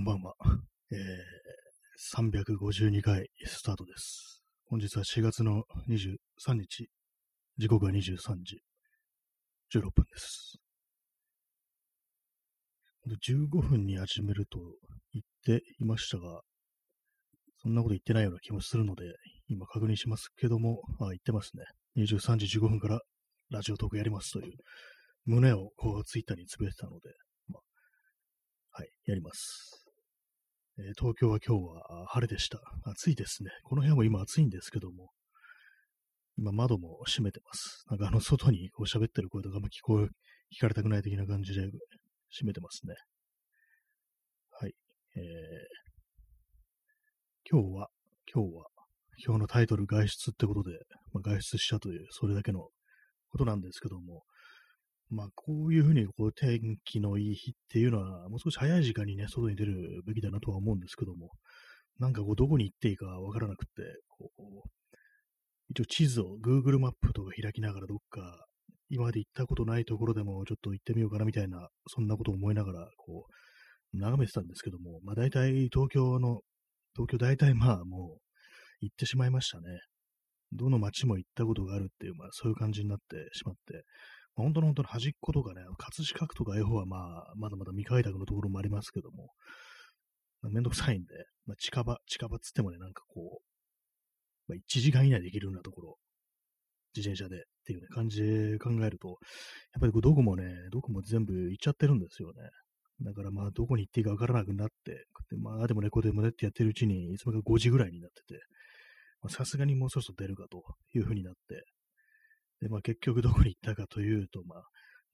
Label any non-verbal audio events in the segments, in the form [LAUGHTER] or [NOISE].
こんばんは。えー、352回スタートです。本日は4月の23日、時刻は23時16分です。15分に始めると言っていましたが、そんなこと言ってないような気もするので、今確認しますけども、あ、言ってますね。23時15分からラジオトークやりますという胸をこうツイッターにつぶやいてたので、まあ、はい、やります。えー東京は今日は晴れでした。暑いですね。この部屋も今暑いんですけども、今窓も閉めてます。なんかあの外にこう喋ってる声とかあんま聞こえ、聞かれたくない的な感じで閉めてますね。はい。えー、今日は、今日は、今日のタイトル外出ってことで、まあ、外出したという、それだけのことなんですけども、まあ、こういうふうにこう天気のいい日っていうのは、もう少し早い時間にね、外に出るべきだなとは思うんですけども、なんかこう、どこに行っていいかわからなくて、こう、一応地図を Google マップとか開きながらどっか、今まで行ったことないところでもちょっと行ってみようかなみたいな、そんなことを思いながら、こう、眺めてたんですけども、まあ大体東京の、東京大体まあもう行ってしまいましたね。どの街も行ったことがあるっていう、まあそういう感じになってしまって、本当の本当の端っことかね、葛飾区とか A 方はまあ、まだまだ未開拓のところもありますけども、ま、めんどくさいんで、まあ、近場、近場っつってもね、なんかこう、まあ、1時間以内で行けるようなところ、自転車でっていうね、感じで考えると、やっぱりこうどこもね、どこも全部行っちゃってるんですよね。だからまあ、どこに行っていいかわからなくなって、でまあ、でもね、こうでもねってやってるうちに、いつもか5時ぐらいになってて、さすがにもうそろそろ出るかというふうになって、で、まあ結局どこに行ったかというと、まあ、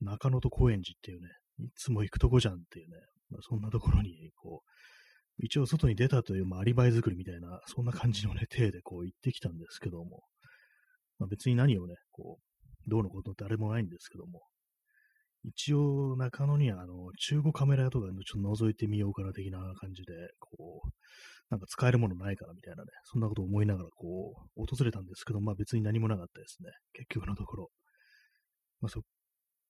中野と高円寺っていうね、いつも行くとこじゃんっていうね、まあそんなところに、こう、一応外に出たという、まあアリバイ作りみたいな、そんな感じのね、体でこう行ってきたんですけども、まあ別に何をね、こう、どうのことってあれもないんですけども、一応中野にはあの、中古カメラ屋とかちょっと覗いてみようかな的な感じで、こう、なんか使えるものないかなみたいなね、そんなことを思いながらこう、訪れたんですけど、まあ別に何もなかったですね。結局のところ。まあそ、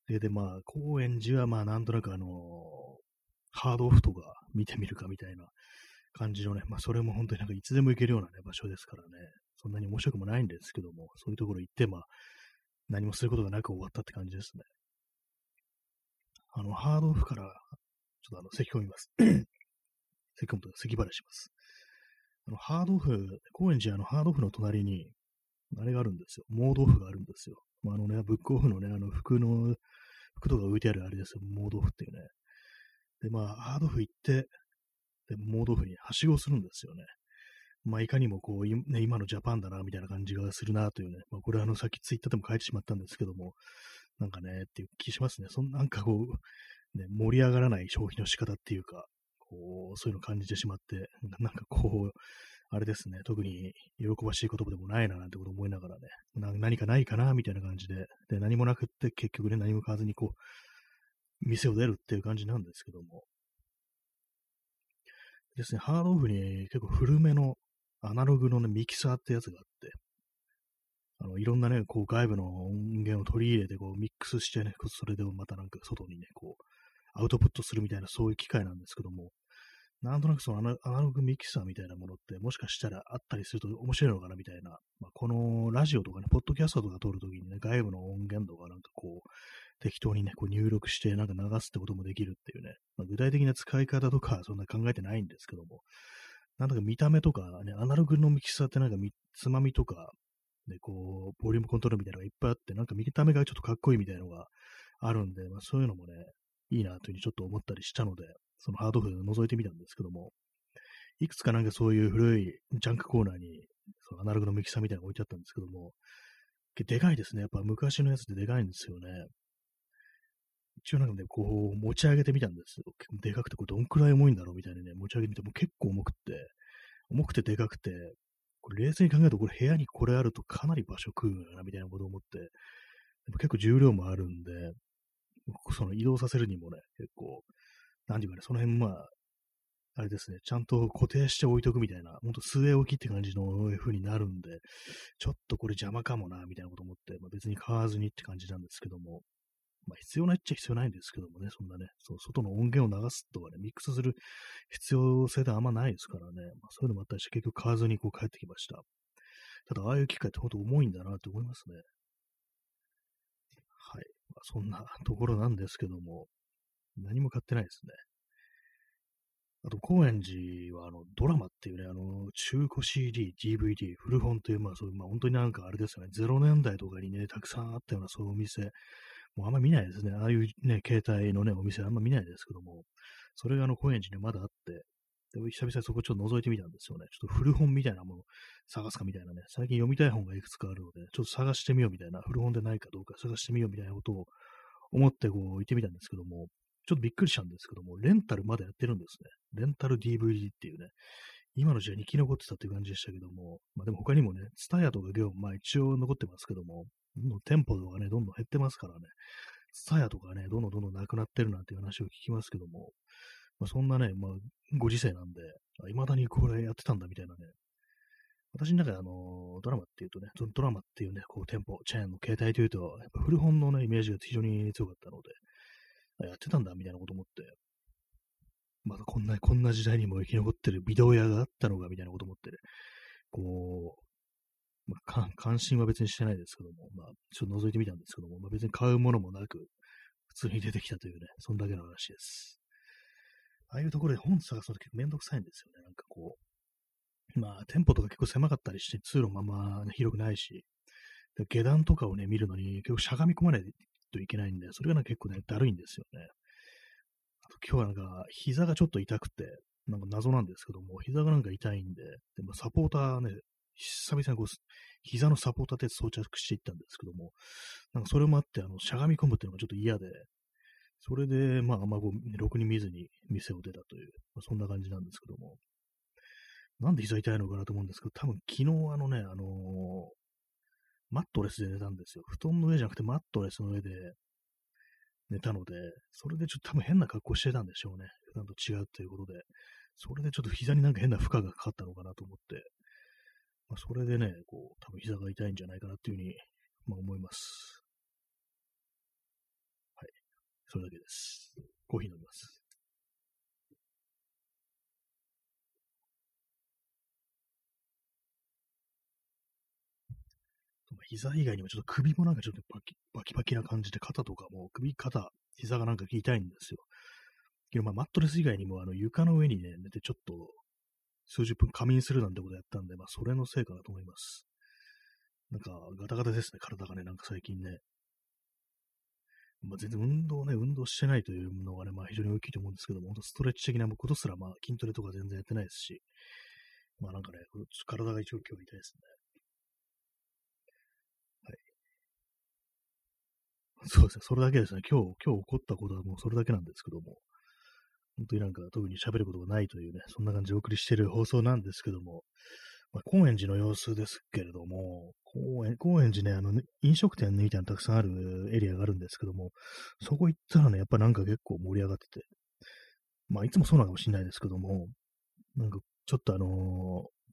で、で、まあ、高円寺はまあなんとなくあのハードオフとか見てみるかみたいな感じのね、まあそれも本当になんかいつでも行けるようなね、場所ですからね、そんなに面白くもないんですけども、そういうところ行って、まあ、何もすることがなく終わったって感じですね。あの、ハードオフから、ちょっとあの、咳込みます。咳込むと咳払いします。あの、ハードオフ、高円寺あの、ハードオフの隣に、あれがあるんですよ。モードオフがあるんですよ。まあ、あのね、ブックオフのね、あの、服の、服とか置いてあるあれですよ。モードオフっていうね。で、まあ、ハードオフ行って、で、モードオフにはしごするんですよね。まあ、いかにもこう、ね、今のジャパンだな、みたいな感じがするな、というね。まあ、これはあの、さっきツイッターでも書いてしまったんですけども、なんかね、っていう気しますね。そんなんかこう、ね、盛り上がらない消費の仕方っていうか、こう、そういうのを感じてしまって、なんかこう、あれですね、特に喜ばしい言葉でもないななんてこと思いながらね、何かないかなみたいな感じで、で、何もなくって結局ね、何も買わずにこう、店を出るっていう感じなんですけども。ですね、ハードオフに結構古めのアナログのね、ミキサーってやつがあって、あの、いろんなね、こう外部の音源を取り入れて、こうミックスしてね、それでまたなんか外にね、こう、アウトプットするみたいなそういう機械なんですけども、なんとなくそのアナログミキサーみたいなものってもしかしたらあったりすると面白いのかなみたいな、まあ、このラジオとかね、ポッドキャストとか撮るときにね、外部の音源とかなんかこう、適当にね、こう入力してなんか流すってこともできるっていうね、まあ、具体的な使い方とかそんな考えてないんですけども、なんだか見た目とかね、アナログのミキサーってなんかつまみとか、ね、こう、ボリュームコントロールみたいなのがいっぱいあって、なんか見た目がちょっとかっこいいみたいなのがあるんで、まあそういうのもね、いいなというふうにちょっと思ったりしたので、そのハードオフを覗いてみたんですけども、いくつかなんかそういう古いジャンクコーナーに、そのアナログのミキサーみたいなのが置いてあったんですけども、でかいですね。やっぱ昔のやつってでかいんですよね。一応なんかね、こう持ち上げてみたんですよ。結構でかくて、これどんくらい重いんだろうみたいなね、持ち上げてみても結構重くて、重くてでかくて、冷静に考えると、これ部屋にこれあるとかなり場所食うのよな、みたいなことを思って、でも結構重量もあるんで、その移動させるにもね、結構、なんていうかね、その辺まあ、あれですね、ちゃんと固定して置いとくみたいな、ほんと据え置きって感じの風になるんで、ちょっとこれ邪魔かもな、みたいなこと思って、まあ、別に買わずにって感じなんですけども、まあ、必要ないっちゃ必要ないんですけどもね、そんなね、その外の音源を流すとかね、ミックスする必要性であんまないですからね、まあ、そういうのもあったりして結局買わずにこう帰ってきました。ただ、ああいう機械って本当重いんだなって思いますね。はい。まあ、そんなところなんですけども、何も買ってないですね。あと、高円寺は、あの、ドラマっていうね、あの、中古 CD、DVD、古本という、まあ、そういう、まあ、本当になんかあれですよね、0年代とかにね、たくさんあったような、そういうお店、もうあんま見ないですね。ああいうね、携帯のね、お店あんま見ないですけども、それがあの、高円寺にまだあって、で久々にそこちょっと覗いてみたんですよね。ちょっと古本みたいなもの探すかみたいなね、最近読みたい本がいくつかあるので、ちょっと探してみようみたいな、古本でないかどうか探してみようみたいなことを思ってこう行ってみたんですけども、ちょっとびっくりしたんですけども、レンタルまだやってるんですね。レンタル DVD っていうね、今の時代に生き残ってたっていう感じでしたけども、まあでも他にもね、ツタヤとか業まあ一応残ってますけども、の店舗とかね、どんどん減ってますからね、ツタとかね、どんどんどんどんなくなってるなんていう話を聞きますけども、まあそんなね、まあご時世なんで、未だにこれやってたんだみたいなね、私の中であの、ドラマっていうとね、ドラマっていうね、こう店舗、チェーンの携帯というと、やっぱ古本のね、イメージが非常に強かったので、やってたんだ、みたいなこと思って、まだこんな、こんな時代にも生き残ってるビデオ屋があったのか、みたいなこと思って、ね、こう、まあ、関心は別にしてないですけども、まあ、ちょっと覗いてみたんですけども、まあ、別に買うものもなく、普通に出てきたというね、そんだけの話です。ああいうところで本探すの結構めんどくさいんですよね。なんかこう、まあ、店舗とか結構狭かったりして、通路まま、ね、広くないし、下段とかをね、見るのに結構しゃがみ込まないといけないんで、それが結構ね、だるいんですよね。あと今日はなんか、膝がちょっと痛くて、なんか謎なんですけども、膝がなんか痛いんで、でもサポーターね、久々にこう、膝のサポーターって装着していったんですけども、なんかそれもあって、あの、しゃがみ込むっていうのがちょっと嫌で、それで、まあ、あんまこう、ろくに見ずに店を出たという、まあ、そんな感じなんですけども、なんで膝痛いのかなと思うんですけど、多分昨日あのね、あのー、マットレスで寝たんですよ。布団の上じゃなくてマットレスの上で寝たので、それでちょっと多分変な格好してたんでしょうね。普段と違うということで。それでちょっと膝になんか変な負荷がかかったのかなと思って、まあ、それでね、こう、多分膝が痛いんじゃないかなっていうふうに、まあ、思います。はい。それだけです。コーヒー飲みます。膝以外にもちょっと首もなんかちょっとバキバキバキな感じで、肩とかも首、肩、膝がなんか痛いんですよ。まあ、マットレス以外にも、あの、床の上にね、寝てちょっと、数十分仮眠するなんてことやったんで、まあ、それのせいかなと思います。なんか、ガタガタですね、体がね、なんか最近ね。まあ、全然運動ね、運動してないというのがね、まあ、非常に大きいと思うんですけども、本当ストレッチ的なことすら、まあ、筋トレとか全然やってないですし、まあ、なんかね、体が一応今日痛いですね。はいそうですね、それだけですね。今日、今日起こったことはもうそれだけなんですけども、本当になんか特に喋ることがないというね、そんな感じでお送りしている放送なんですけども、まあ、高円寺の様子ですけれども、高円高円寺ね、あの、ね、飲食店みたいなたくさんあるエリアがあるんですけども、そこ行ったらね、やっぱなんか結構盛り上がってて、まあ、いつもそうなのかもしれないですけども、なんかちょっとあのー、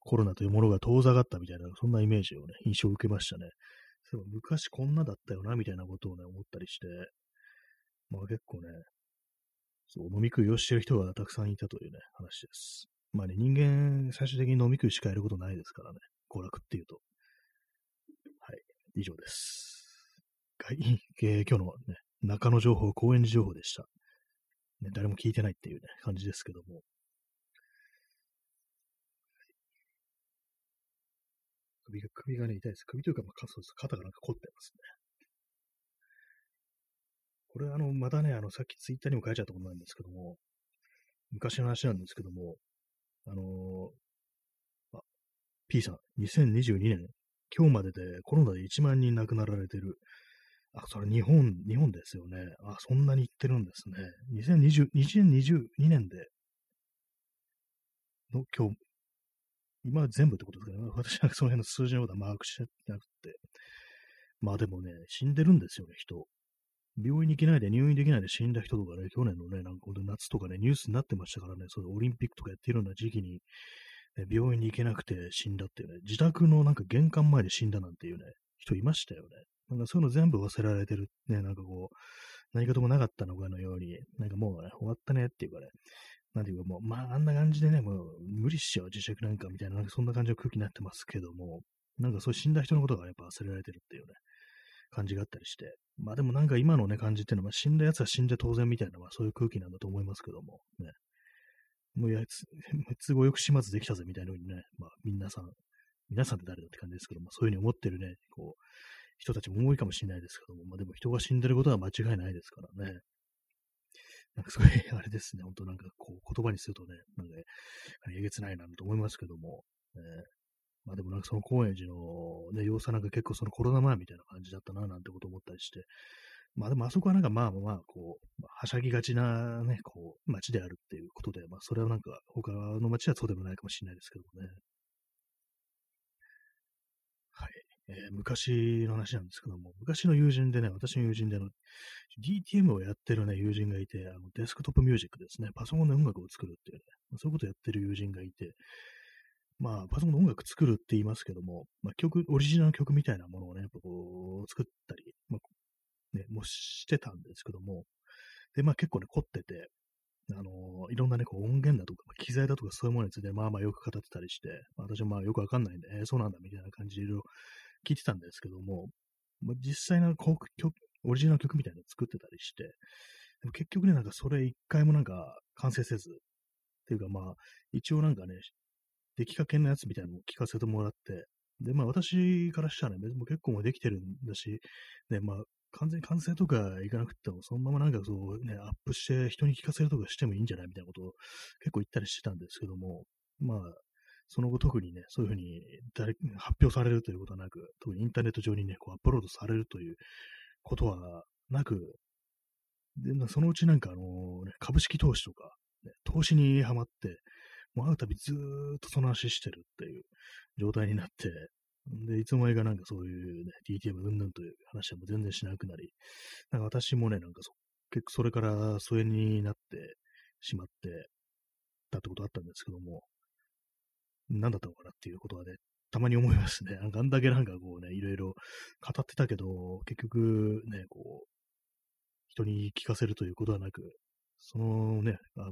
コロナというものが遠ざかったみたいな、そんなイメージをね、印象を受けましたね。そう昔こんなだったよな、みたいなことをね、思ったりして、まあ結構ね、そう、飲み食いをしてる人がたくさんいたというね、話です。まあね、人間、最終的に飲み食いしかやることないですからね、娯楽っていうと。はい、以上です。はい、[LAUGHS] えー、今日のね、中野情報、高円寺情報でした。ね、誰も聞いてないっていうね、感じですけども。首が、首がね、痛いです。首というか、まあ、そうです。肩がなんか凝ってますね。これ、あの、またね、あの、さっきツイッターにも書いちゃったことなんですけども、昔の話なんですけども、あのー、あ、P さん、2022年、今日まででコロナで1万人亡くなられてる。あ、それ日本、日本ですよね。あ、そんなに言ってるんですね。2020、2022年で、の今日、今は全部ってことですかね。[LAUGHS] 私はその辺の数字のことはマークしてなくて。まあでもね、死んでるんですよね、人。病院に行けないで入院できないで死んだ人とかね、去年のね、なんか夏とかね、ニュースになってましたからね、そのオリンピックとかやってるような時期に、ね、病院に行けなくて死んだっていうね、自宅のなんか玄関前で死んだなんていうね、人いましたよね。なんかそういうの全部忘れられてるね、なんかこう、何事もなかったのかのように、なんかもうね、終わったねっていうかね、なんていうかもう、まああんな感じでね、もう無理っしよ、自粛なんかみたいな、なんかそんな感じの空気になってますけども、なんかそう死んだ人のことがやっぱ忘れられてるっていうね、感じがあったりして、まあでもなんか今のね、感じっていうのは、死んだ奴は死んで当然みたいな、まあそういう空気なんだと思いますけども、ね。もうやつ、都合よく始末できたぜみたいな風にね、まあ皆さん、皆さんって誰だって感じですけども、そういう風に思ってるね、こう、人たちも多いかもしれないですけども、まあでも人が死んでることは間違いないですからね。なんかすごい、あれですね、本当なんかこう言葉にするとね、なんか、ねえげつないなと思いますけども、ね、まあでもなんかその高円寺のね、様子はなんか結構そのコロナ前みたいな感じだったななんてこと思ったりして、まあでもあそこはなんかまあまあこう、はしゃぎがちなね、こう、街であるっていうことで、まあそれはなんか他の街はそうでもないかもしれないですけどもね。はい。えー、昔の話なんですけども、昔の友人でね、私の友人での DTM をやってるね、友人がいて、あのデスクトップミュージックですね、パソコンで音楽を作るっていうね、そういうことをやってる友人がいて、まあ、パソコンの音楽作るって言いますけども、まあ、曲、オリジナル曲みたいなものをね、やっぱこう、作ったり、まあ、ね、もしてたんですけども、で、まあ結構ね、凝ってて、あの、いろんなね、こう音源だとか、機材だとかそういうものについて、まあまあよく語ってたりして、まあ、私はまあよくわかんないんで、えー、そうなんだみたいな感じでいろいろ聞いてたんですけども、まあ、実際の曲、オリジナル曲みたいなの作ってたりして、でも結局ね、なんかそれ一回もなんか完成せず、っていうかまあ、一応なんかね、出来かけのやつみたいなのを聞かせてもらって、で、まあ私からしたらね、別に結構もうできてるんだし、ね、まあ完全に完成とかいかなくても、そのままなんかそうね、アップして人に聞かせるとかしてもいいんじゃないみたいなことを結構言ったりしてたんですけども、まあ、その後特にね、そういうふうに誰発表されるということはなく、特にインターネット上にね、こうアップロードされるということはなく、で、そのうちなんかあの、ね、株式投資とか、ね、投資にはまって、もう会うたびずーっとその話してるっていう状態になって、で、いつも間かなんかそういうね、DTM うんぬんという話はもう全然しなくなり、なんか私もね、なんかそ、結構それから疎遠になってしまってたってことあったんですけども、何だったのかなっていうことはね、たまに思いますね。なんかあんだけなんかこうね、いろいろ語ってたけど、結局ね、こう、人に聞かせるということはなく、そのね、あ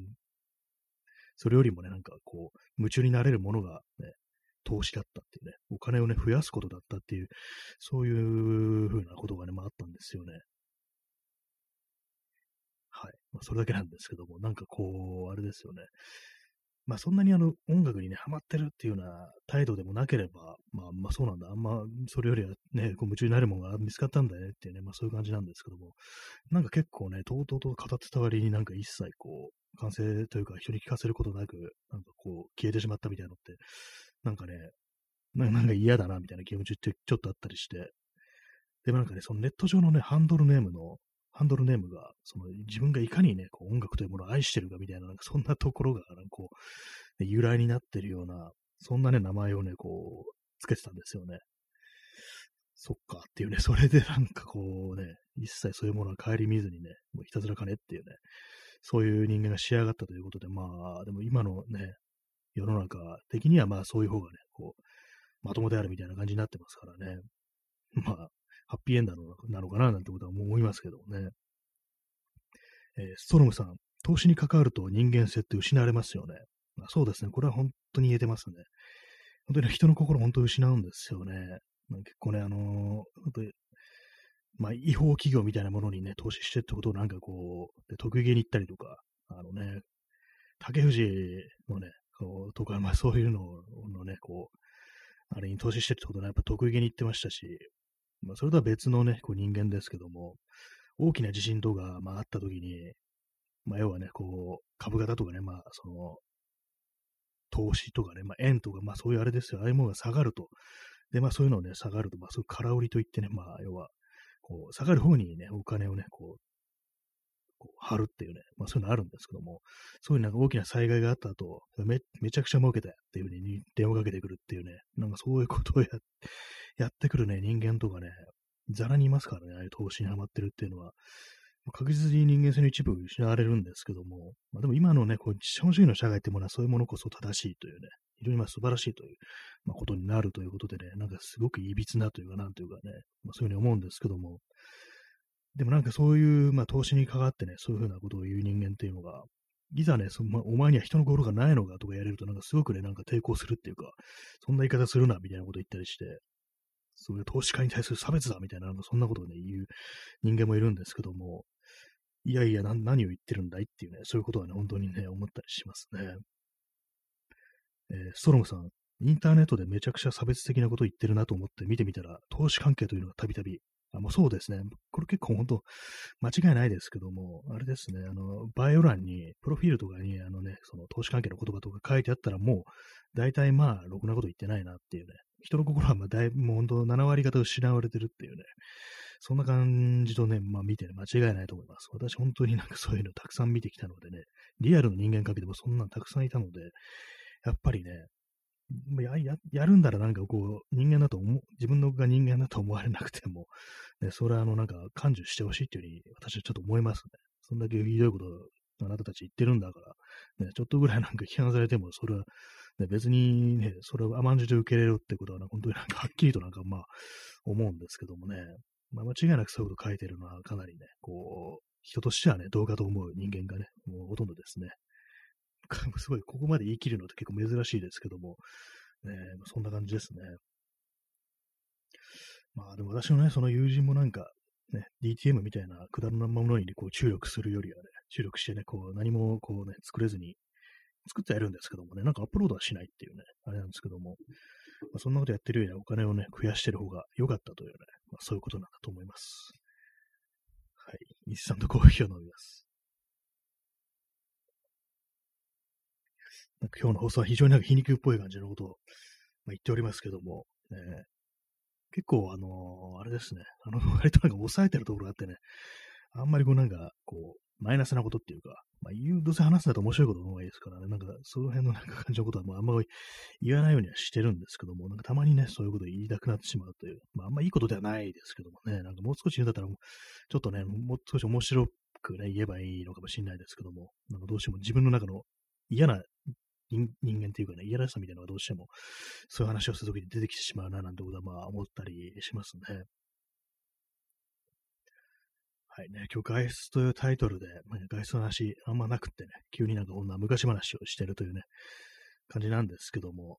それよりもね、なんかこう、夢中になれるものがね、投資だったっていうね、お金をね、増やすことだったっていう、そういうふうなことがね、まああったんですよね。はい。まあ、それだけなんですけども、なんかこう、あれですよね。まあそんなにあの音楽にね、ハマってるっていうような態度でもなければ、まあまあそうなんだ。あんまそれよりはね、こう夢中になるものが見つかったんだねっていうね、まあそういう感じなんですけども、なんか結構ね、とうとうと語ってた割になんか一切こう、完成というか人に聞かせることなく、なんかこう消えてしまったみたいなのって、なんかね、なんか嫌だなみたいな気持ちってちょっとあったりして、でもなんかね、そのネット上のね、ハンドルネームのハンドルネームが、その自分がいかにね、こう音楽というものを愛してるかみたいな、なんかそんなところが、なんかこう、ね、由来になってるような、そんなね、名前をね、こう、つけてたんですよね。そっかっていうね、[LAUGHS] それでなんかこうね、一切そういうものは顧みずにね、もうひたすら金っていうね、そういう人間が仕上がったということで、まあ、でも今のね、世の中的にはまあそういう方がね、こう、まともであるみたいな感じになってますからね。まあ、ハッピーエンドなのかななんてことは思いますけどもね。えー、ストロムさん、投資に関わると人間性って失われますよね。まあ、そうですね。これは本当に言えてますね。本当に人の心本当に失うんですよね。まあ、結構ね、あのー、本当にまあ、違法企業みたいなものにね、投資してってことをなんかこう、得意げに行ったりとか、あのね、竹藤のね、こうとか、まあそういうののね、こう、あれに投資してってことはやっぱ得意げに言ってましたし、まあ、それとは別のね、こう人間ですけども、大きな地震とか、まあ、あった時に、まあ、要はね、こう、株型とかね、まあ、その、投資とかね、まあ、円とか、まあ、そういうあれですよ、ああいうものが下がると。で、まあ、そういうのをね、下がると、まあ、そういう空売りといってね、まあ、要は、こう、下がる方にね、お金をね、こう、こう貼るっていうね、まあ、そういうのあるんですけども、そういうなんか大きな災害があった後、め、めちゃくちゃ儲けたっていうふうに電話かけてくるっていうね、なんかそういうことをや [LAUGHS] やってくるね、人間とかね、ざらにいますからね、ああいう投資にハマってるっていうのは、確実に人間性の一部失われるんですけども、まあ、でも今のね、こう資本主義の社会ってものはそういうものこそ正しいというね、非常にまあ素晴らしいという、まあ、ことになるということでね、なんかすごくいびつなというか、なんというかね、まあ、そういうふうに思うんですけども、でもなんかそういう、まあ投資にかかってね、そういうふうなことを言う人間っていうのが、いざね、そまあ、お前には人の心がないのかとかやれると、なんかすごくね、なんか抵抗するっていうか、そんな言い方するな、みたいなこと言ったりして、そういう投資家に対する差別だ、みたいな、なんかそんなことをね、言う人間もいるんですけども、いやいや、何を言ってるんだいっていうね、そういうことはね、本当にね、思ったりしますね。えー、ストロムさん、インターネットでめちゃくちゃ差別的なことを言ってるなと思って見てみたら、投資関係というのがたびたびあもうそうですね。これ結構本当、間違いないですけども、あれですね、あの、バイオ欄に、プロフィールとかに、あのね、その投資関係の言葉とか書いてあったら、もう、大体まあ、ろくなこと言ってないなっていうね、人の心はまあ、だいぶもう本当、7割方失われてるっていうね、そんな感じとね、まあ見てね、間違いないと思います。私本当になんかそういうのたくさん見てきたのでね、リアルの人間関係でもそんなのたくさんいたので、やっぱりね、やややるんだらなんかこう、人間だと思う、自分のが人間だと思われなくても、ね、それはあのなんか感受してほしいっていうふうに私はちょっと思いますね。そんだけひどいことあなたたち言ってるんだから、ね、ちょっとぐらいなんか批判されても、それは、ね、別にね、それを甘んじて受け入れるってことは、ね、本当になんかはっきりとなんかまあ、思うんですけどもね、まあ、間違いなくそういうこと書いてるのはかなりね、こう、人としてはね、動画と思う人間がね、もうほとんどですね。すごい、ここまで言い切るのって結構珍しいですけども、ね、そんな感じですね。まあでも私のね、その友人もなんか、ね、DTM みたいなくだらないものにこう注力するよりはね、注力してね、こう何もこうね、作れずに、作ってはいるんですけどもね、なんかアップロードはしないっていうね、あれなんですけども、まあ、そんなことやってるよりはお金をね、増やしてる方が良かったというね、まあ、そういうことなんだと思います。はい。日産とコーヒーを飲みます。今日の放送は非常になんか皮肉っぽい感じのことを、まあ、言っておりますけども、ね、結構、あのー、あれですね、あの、[LAUGHS] 割となんか抑えてるところがあってね、あんまりこうなんか、こう、マイナスなことっていうか、まあ、言う、どうせ話すんだと面白いことの方がいいですからね、なんか、その辺のなんか感じのことはもうあんまり言わないようにはしてるんですけども、なんかたまにね、そういうこと言いたくなってしまうという、まあ、あんまいいことではないですけどもね、なんかもう少し言うんだったら、ちょっとね、もう少し面白くね、言えばいいのかもしれないですけども、なんかどうしても自分の中の嫌な人間というかね、いやらしさみたいなのがどうしても、そういう話をするときに出てきてしまうな、なんてことはまあ思ったりしますね。はいね、今日外出というタイトルで、まあ、外出の話あんまなくってね、急になんかこんな昔話をしてるというね、感じなんですけども、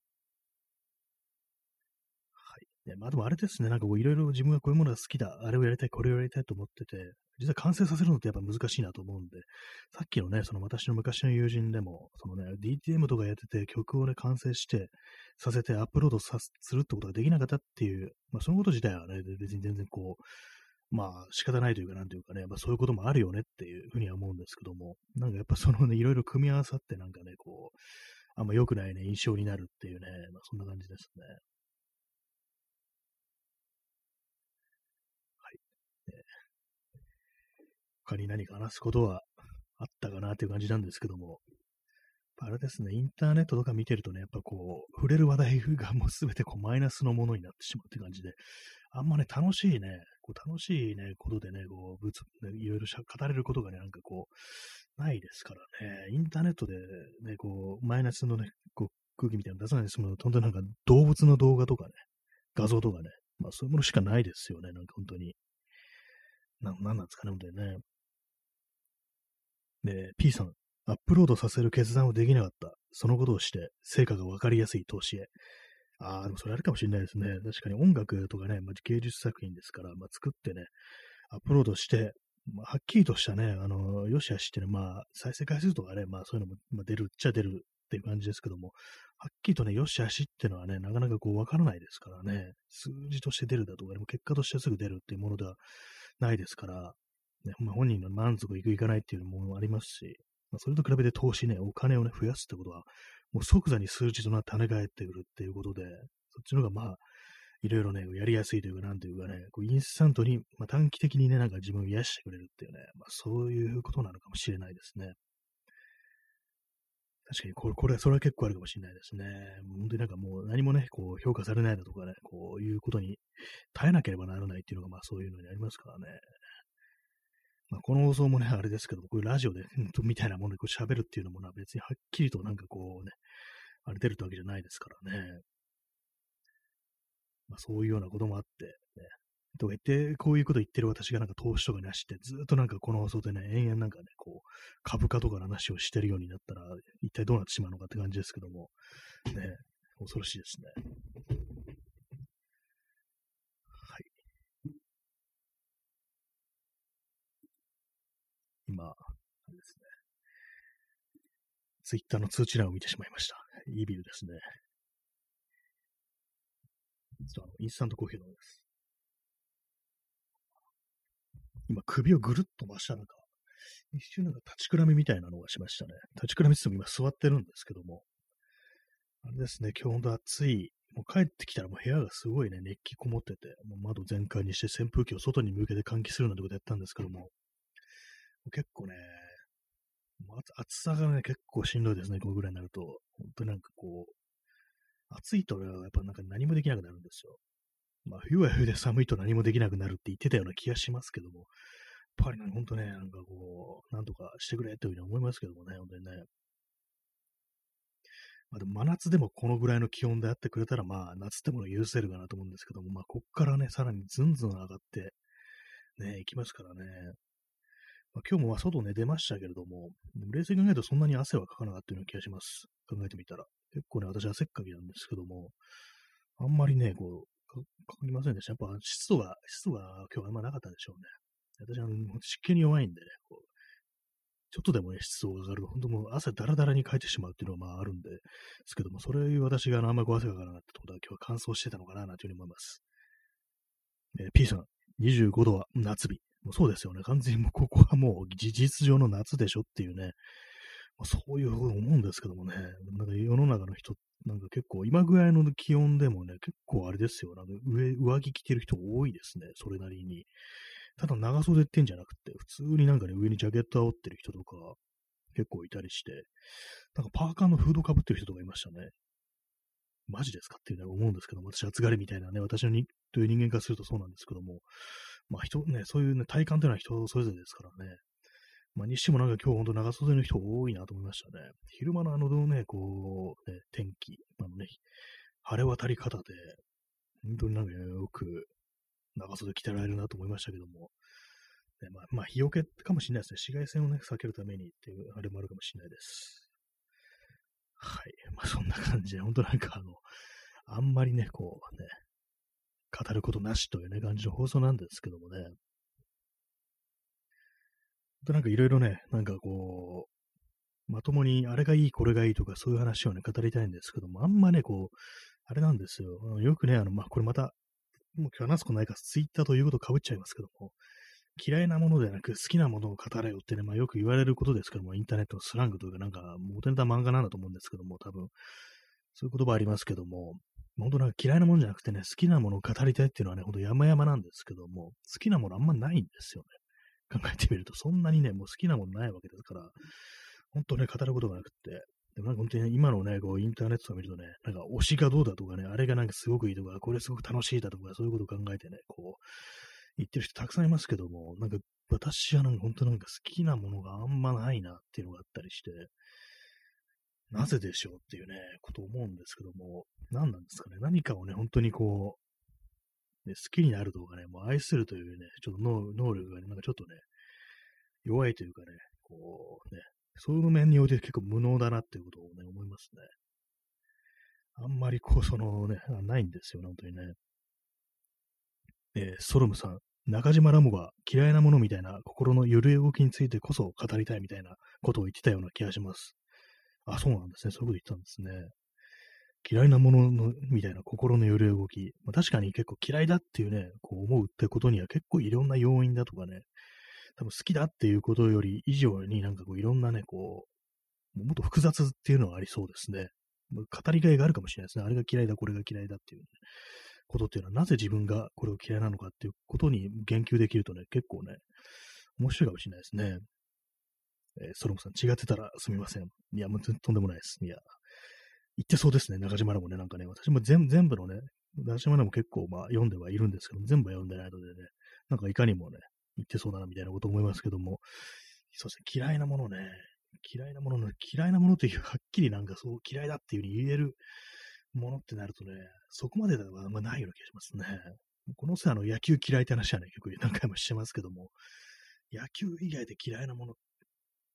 ね、まあでもあれですね、なんかこういろいろ自分がこういうものが好きだ、あれをやりたい、これをやりたいと思ってて、実は完成させるのってやっぱ難しいなと思うんで、さっきのね、その私の昔の友人でも、そのね、DTM とかやってて曲をね、完成して、させてアップロードさするってことができなかったっていう、まあそのこと自体はね、別に全然こう、まあ仕方ないというか、なんというかね、まあそういうこともあるよねっていうふうには思うんですけども、なんかやっぱそのね、いろいろ組み合わさってなんかね、こう、あんま良くないね、印象になるっていうね、まあそんな感じですね。他に何か話すことはあったかなっていう感じなんですけども、あれですね、インターネットとか見てるとね、やっぱこう、触れる話題がもうすべてこうマイナスのものになってしまうって感じで、あんまね、楽しいね、こう楽しいね、ことでね、こう、ぶつ、いろいろ語れることがね、なんかこう、ないですからね、インターネットでね、こう、マイナスのね、こう、空気みたいなの出さないで済むの、本当になんか動物の動画とかね、画像とかね、まあそういうものしかないですよね、なんか本当に。な、なんなんですかね、本当にね。で、P さん、アップロードさせる決断をできなかった。そのことをして、成果がわかりやすい投資へ。ああ、でもそれあるかもしれないですね。確かに音楽とかね、まあ、芸術作品ですから、まあ、作ってね、アップロードして、まあ、はっきりとしたね、あの、よしあしってね、まあ、再生回数とかね、まあそういうのも、まあ、出るっちゃ出るっていう感じですけども、はっきりとね、よしあしっていうのはね、なかなかこうわからないですからね、数字として出るだとか、でも結果としてすぐ出るっていうものではないですから、ね、まあ本人の満足いくいかないっていうのもありますし、まあ、それと比べて投資ね、お金をね、増やすってことは、もう即座に数字となって跳ね返ってくるっていうことで、そっちの方がまあ、いろいろね、やりやすいというか、なんというかね、こうインスタントに、まあ、短期的にね、なんか自分を癒してくれるっていうね、まあ、そういうことなのかもしれないですね。確かにこれ、これ、それは結構あるかもしれないですね。本当になんかもう何もね、こう評価されないだとかね、こういうことに耐えなければならないっていうのが、まあそういうのにありますからね。まあ、この放送もね、あれですけど、こういうラジオで、みたいなものでこう喋るっていうのもな、別にはっきりとなんかこうね、あれ出るってわけじゃないですからね。まあ、そういうようなこともあって、ね、とか言って、こういうこと言ってる私がなんか投資とかに走って、ずっとなんかこの放送でね、延々なんかね、こう、株価とかの話をしてるようになったら、一体どうなってしまうのかって感じですけども、ね、恐ろしいですね。はい。今、あれですね。ツイッターの通知欄を見てしまいました。イービルですね。ちょっと、インスタントコーヒー飲みます。今、首をぐるっと回したなんか、一瞬なんか立ちくらみみたいなのがしましたね。立ちくらみって言っても今座ってるんですけども、あれですね、今日ほんと暑い。もう帰ってきたらもう部屋がすごいね、熱気こもってて、もう窓全開にして扇風機を外に向けて換気するなんてことやったんですけども、結構ね、暑さがね、結構しんどいですね、このぐらいになると。本当になんかこう、暑いとやっぱなんか何もできなくなるんですよ。まあ、冬は冬で寒いと何もできなくなるって言ってたような気がしますけども、やっぱりね、ほんとね、なんかこう、なんとかしてくれというふうに思いますけどもね、本当にね。まあ、でも真夏でもこのぐらいの気温であってくれたら、まあ、夏でも許せるかなと思うんですけども、まあ、こっからね、さらにずんずん上がって、ね、行きますからね。まあ、今日もまあ外ね、出ましたけれども、冷静に考えるとそんなに汗はかかなかったような気がします。考えてみたら。結構ね、私汗っかきなんですけども、あんまりね、こう、かかりませんでした。やっぱ湿度が、湿度が今日はあんまなかったんでしょうね。私、あの、湿気に弱いんでね、こうちょっとでもね、湿度が上がると、本当もう汗だらだらにかいてしまうっていうのはまああるんで、すけども、それ私があんまり汗がかからなかってことは今日は乾燥してたのかな、なんていうふうに思います。えー、P さん、25度は夏日。もうそうですよね。完全にもうここはもう事実上の夏でしょっていうね、まあ、そういうふうに思うんですけどもね、なんか世の中の人、なんか結構今ぐらいの気温でもね、結構あれですよ。なんか上、上着着てる人多いですね、それなりに。ただ長袖ってんじゃなくて、普通になんかね、上にジャケット羽織ってる人とか、結構いたりして、なんかパーカーのフードかぶってる人とかいましたね。マジですかっていうのは思うんですけども、私暑がりみたいなね、私のにという人間からするとそうなんですけども、まあ人ね、そういうね、体感というのは人それぞれですからね。まあにしてもなんか今日ほんと長袖の人多いなと思いましたね。昼間のあのね、こう、ね、天気、あのね、晴れ渡り方で、本当になんかよく長袖着てられるなと思いましたけども、ね、まあ、まあ、日よけかもしれないですね。紫外線をね、避けるためにっていう、あれもあるかもしれないです。はい。まあ、そんな感じで、本当なんかあの、あんまりね、こうね、語ることなしというね、感じの放送なんですけどもね。となんかいろいろね、なんかこう、まともにあれがいい、これがいいとかそういう話をね、語りたいんですけども、あんまね、こう、あれなんですよ。よくね、あの、まあ、これまたもう今日話すことないから、ツイッターということ被っちゃいますけども、嫌いなものではなく好きなものを語れよってね、まあよく言われることですけども、インターネットのスラングというかなんか、元ネタ漫画なんだと思うんですけども、多分、そういう言葉ありますけども、本当なんか嫌いなものじゃなくてね、好きなものを語りたいっていうのはね、ほんと山々なんですけども、好きなものあんまないんですよね。考えてみると、そんなにね、もう好きなものないわけですから、本当ね、語ることがなくって、でもなんか本当に、ね、今のね、こう、インターネットを見るとね、なんか推しがどうだとかね、あれがなんかすごくいいとか、これすごく楽しいだとか、そういうことを考えてね、こう、言ってる人たくさんいますけども、なんか私はなんか本当なんか好きなものがあんまないなっていうのがあったりして、なぜでしょうっていうね、ことを思うんですけども、何なんですかね、何かをね、本当にこう、ね、好きになるとかね、もう愛するというね、ちょっと能力がね、なんかちょっとね、弱いというかね、こうね、そういう面において結構無能だなっていうことをね、思いますね。あんまりこう、そのね、ないんですよ、本当にね。えー、ソルムさん、中島ラモが嫌いなものみたいな心の揺れ動きについてこそ語りたいみたいなことを言ってたような気がします。あ、そうなんですね。そういうこと言ったんですね。嫌いなもののみたいな心の揺れ動き。まあ、確かに結構嫌いだっていうね、こう思うってことには結構いろんな要因だとかね、多分好きだっていうことより以上になんかこういろんなね、こう、もっと複雑っていうのはありそうですね。語りがいがあるかもしれないですね。あれが嫌いだ、これが嫌いだっていう、ね、ことっていうのは、なぜ自分がこれを嫌いなのかっていうことに言及できるとね、結構ね、面白いかもしれないですね。えー、ソロムさん、違ってたらすみません。いや、もうとんでもないです。いや、言ってそうですね、中島らもね、なんかね、私も全全部のね、中島らも結構まあ読んではいるんですけど全部は読んでないのでね、なんかいかにもね、言ってそうだな、みたいなこと思いますけども、そうですね、嫌いなものね、嫌いなものの、嫌いなものという、はっきりなんかそう嫌いだっていうふうに言えるものってなるとね、そこまでではあんまないような気がしますね。この際、あの、野球嫌いって話はね、結構何回もしてますけども、野球以外で嫌いなもの、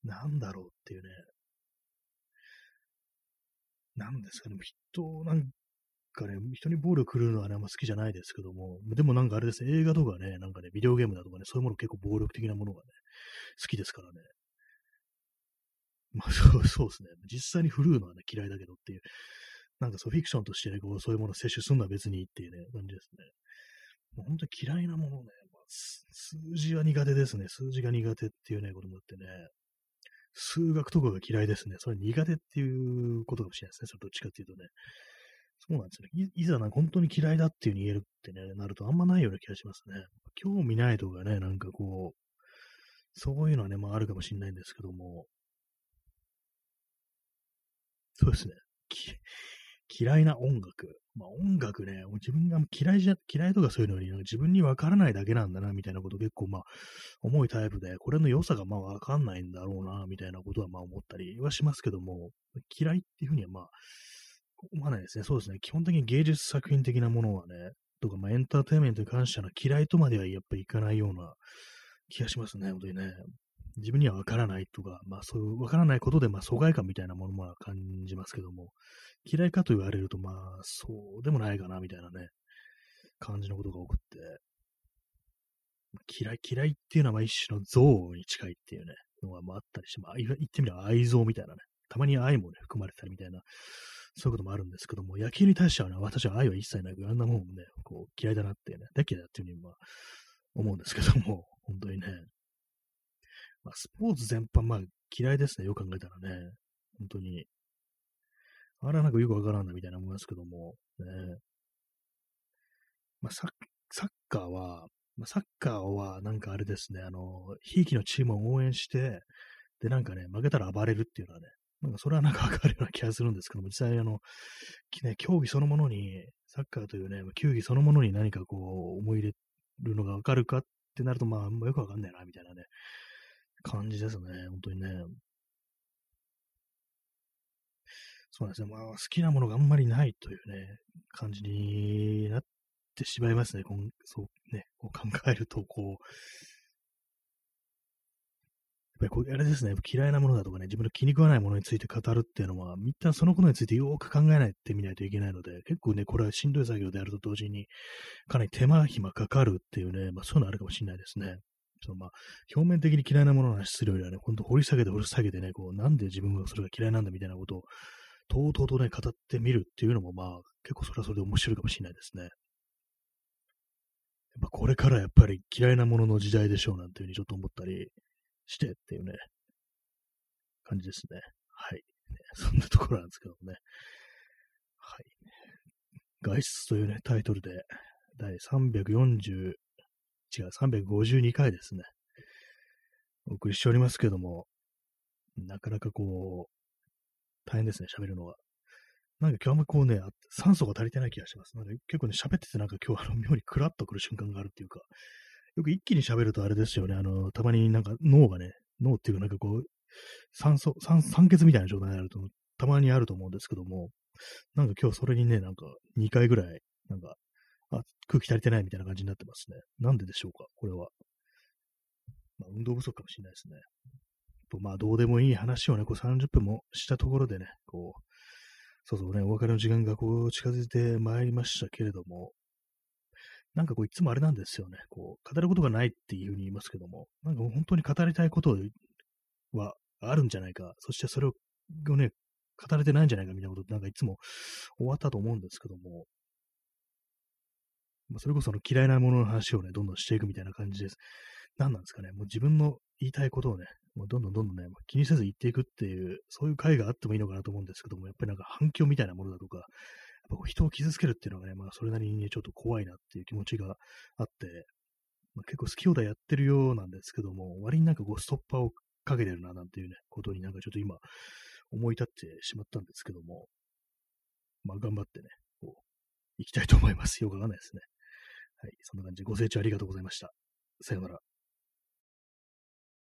なんだろうっていうね、なんですかね、人、なんかね、人に暴力振るうのはね、あんま好きじゃないですけども、でもなんかあれですね、映画とかね、なんかね、ビデオゲームだとかね、そういうもの結構暴力的なものがね、好きですからね。まあそうそうですね。実際に振るうのはね、嫌いだけどっていう、なんかそうフィクションとしてね、こうそういうものを摂取するのは別にいいっていうね、感じですね。もう本当に嫌いなものね、まあ、数字は苦手ですね。数字が苦手っていうね、ことになってね。数学とかが嫌いですね。それ苦手っていうことかもしれないですね。それどっちかっていうとね。そうなんですね。いざな、本当に嫌いだっていううに言えるってね、なるとあんまないような気がしますね。興味ないとかね、なんかこう、そういうのはね、まああるかもしれないんですけども、そうですね。嫌いな音楽。まあ音楽ね、自分が嫌いじゃ、嫌いとかそういうのに、自分にわからないだけなんだな、みたいなこと結構まあ、重いタイプで、これの良さがまあわかんないんだろうな、みたいなことはまあ思ったりはしますけども、嫌いっていうふうにはまあ、思わないですね。そうですね。基本的に芸術作品的なものはね、とかまあエンターテインメントに関しては嫌いとまではやっぱりいかないような気がしますね、本当にね。自分にはわからないとか、まあそういうわからないことで、まあ疎外感みたいなものも感じますけども、嫌いかと言われると、まあそうでもないかな、みたいなね、感じのことが多くって、嫌い、嫌いっていうのはまあ一種の憎悪に近いっていうね、のがまああったりして、まあ言ってみれば愛憎みたいなね、たまに愛もね、含まれたりみたいな、そういうこともあるんですけども、野球に対してはね、私は愛は一切なく、あんなもんね、こう嫌いだなってね、大嫌いだっていうふうにまあ思うんですけども、本当にね、まあ、スポーツ全般、まあ、嫌いですね。よく考えたらね。本当に。あれはなんかよくわからんな、みたいな思いますけども。ね。まあ、サッサッカーは、まあ、サッカーはなんかあれですね、あの、ひいきのチームを応援して、で、なんかね、負けたら暴れるっていうのはね、なんかそれはなんかわかるような気がするんですけども、実際あの、ね、競技そのものに、サッカーというね、球技そのものに何かこう、思い入れるのがわかるかってなると、まあ、よくわかんないな、みたいなね、感じですね。本当にね。そうですね。まあ、好きなものがあんまりないというね、感じになってしまいますね。こんそうね、こう考えると、こう、やっぱりこれあれですね、嫌いなものだとかね、自分の気に食わないものについて語るっていうのは、一旦そのことについてよく考えないってみないといけないので、結構ね、これはしんどい作業であると同時に、かなり手間暇かかるっていうね、まあそういうのあるかもしれないですね。そのまあ、表面的に嫌いなものの話するよりはね、ほんと掘り下げて掘り下げてね、こう、なんで自分がそれが嫌いなんだみたいなことを、とうとうとね、語ってみるっていうのも、まあ、結構それはそれで面白いかもしれないですね。やっぱこれからやっぱり嫌いなものの時代でしょうなんていうふうにちょっと思ったりしてっていうね、感じですね。はい。[LAUGHS] そんなところなんですけどもね。はい。外出というね、タイトルで、第340違う、352回ですね。お送りしておりますけども、なかなかこう、大変ですね、喋るのは。なんか今日あんまこうね、酸素が足りてない気がします。なんか結構ね、喋っててなんか今日あの妙にクラッとくる瞬間があるっていうか、よく一気に喋るとあれですよね、あの、たまになんか脳がね、脳っていうかなんかこう、酸素、酸酸欠みたいな状態になると、たまにあると思うんですけども、なんか今日それにね、なんか2回ぐらい、なんかあ、空気足りてないみたいな感じになってますね。なんででしょうか、これは。まあ、運動不足かもしれないですね。とまあ、どうでもいい話をね、こう30分もしたところでね、こう、そうそうね、お別れの時間がこう近づいてまいりましたけれども、なんかこういつもあれなんですよね、こう、語ることがないっていうふうに言いますけども、なんか本当に語りたいことはあるんじゃないか、そしてそれをね、語れてないんじゃないかみたいなことなんかいつも終わったと思うんですけども、まあ、それこその嫌いなものの話をね、どんどんしていくみたいな感じです。何なんですかね、もう自分の言いたいことをね、もうどんどんどんどんね、気にせず言っていくっていう、そういう回があってもいいのかなと思うんですけども、やっぱりなんか反響みたいなものだとか、やっぱこう人を傷つけるっていうのがね、まあそれなりにね、ちょっと怖いなっていう気持ちがあって、まあ、結構好き放題やってるようなんですけども、割になんかこうストッパーをかけてるななんていうね、ことになんかちょっと今思い立ってしまったんですけども、まあ頑張ってね、こう、行きたいと思います。よくわかんないですね。はい、そんな感じでご清聴ありがとうございました。さようなら。